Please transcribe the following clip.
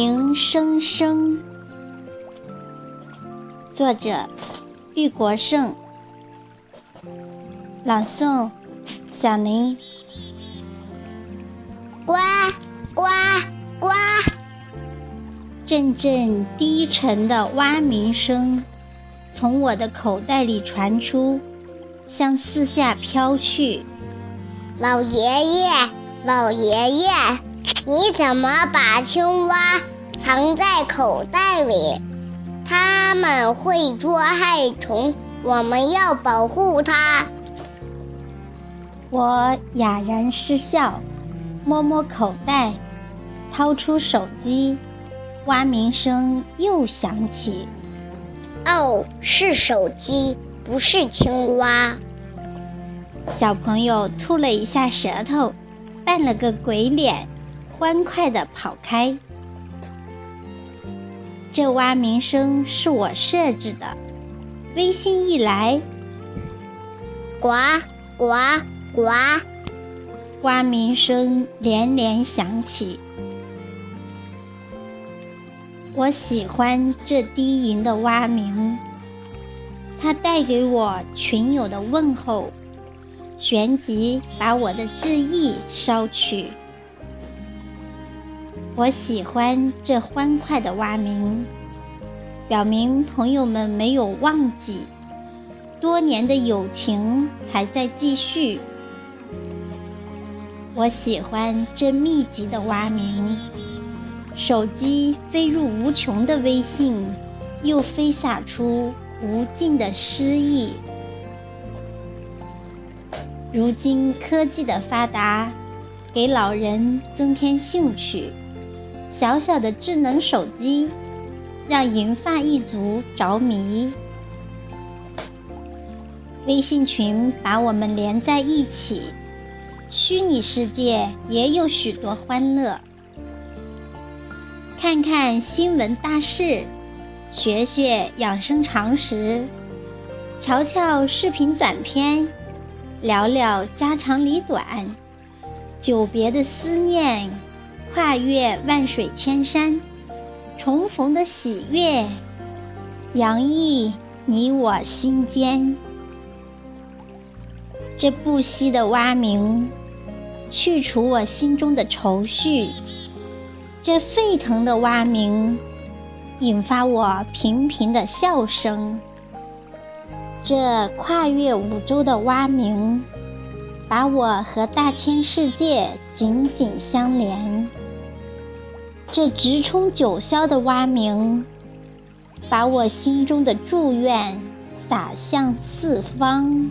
鸣声声，作者玉国胜，朗诵小林。呱呱呱，阵阵低沉的蛙鸣声从我的口袋里传出，向四下飘去。老爷爷，老爷爷。你怎么把青蛙藏在口袋里？它们会捉害虫，我们要保护它。我哑然失笑，摸摸口袋，掏出手机，蛙鸣声又响起。哦，是手机，不是青蛙。小朋友吐了一下舌头，扮了个鬼脸。欢快地跑开。这蛙鸣声是我设置的，微信一来，呱呱呱，蛙鸣声连连响起。我喜欢这低吟的蛙鸣，它带给我群友的问候，旋即把我的志意捎去。我喜欢这欢快的蛙鸣，表明朋友们没有忘记，多年的友情还在继续。我喜欢这密集的蛙鸣，手机飞入无穷的微信，又飞洒出无尽的诗意。如今科技的发达，给老人增添兴趣。小小的智能手机，让银发一族着迷。微信群把我们连在一起，虚拟世界也有许多欢乐。看看新闻大事，学学养生常识，瞧瞧视频短片，聊聊家长里短，久别的思念。跨越万水千山，重逢的喜悦洋溢你我心间。这不息的蛙鸣，去除我心中的愁绪；这沸腾的蛙鸣，引发我频频的笑声。这跨越五洲的蛙鸣，把我和大千世界紧紧相连。这直冲九霄的蛙鸣，把我心中的祝愿洒向四方。